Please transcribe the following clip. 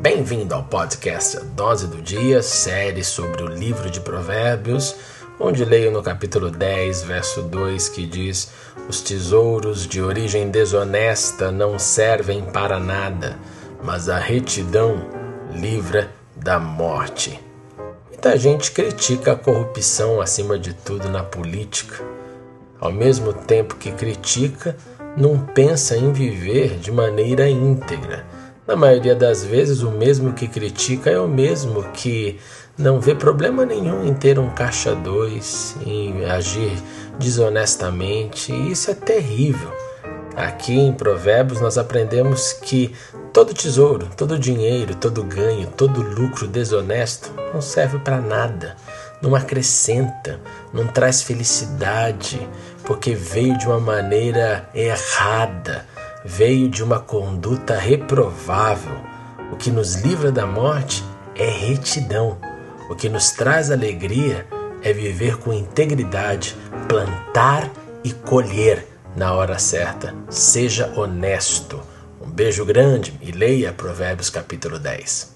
Bem-vindo ao podcast Dose do Dia, série sobre o livro de Provérbios, onde leio no capítulo 10, verso 2, que diz: Os tesouros de origem desonesta não servem para nada, mas a retidão livra da morte. Muita gente critica a corrupção acima de tudo na política. Ao mesmo tempo que critica, não pensa em viver de maneira íntegra na maioria das vezes, o mesmo que critica é o mesmo que não vê problema nenhum em ter um caixa dois, em agir desonestamente, e isso é terrível. Aqui em Provérbios nós aprendemos que todo tesouro, todo dinheiro, todo ganho, todo lucro desonesto não serve para nada, não acrescenta, não traz felicidade, porque veio de uma maneira errada veio de uma conduta reprovável. O que nos livra da morte é retidão. O que nos traz alegria é viver com integridade, plantar e colher na hora certa. Seja honesto. Um beijo grande e leia Provérbios capítulo 10.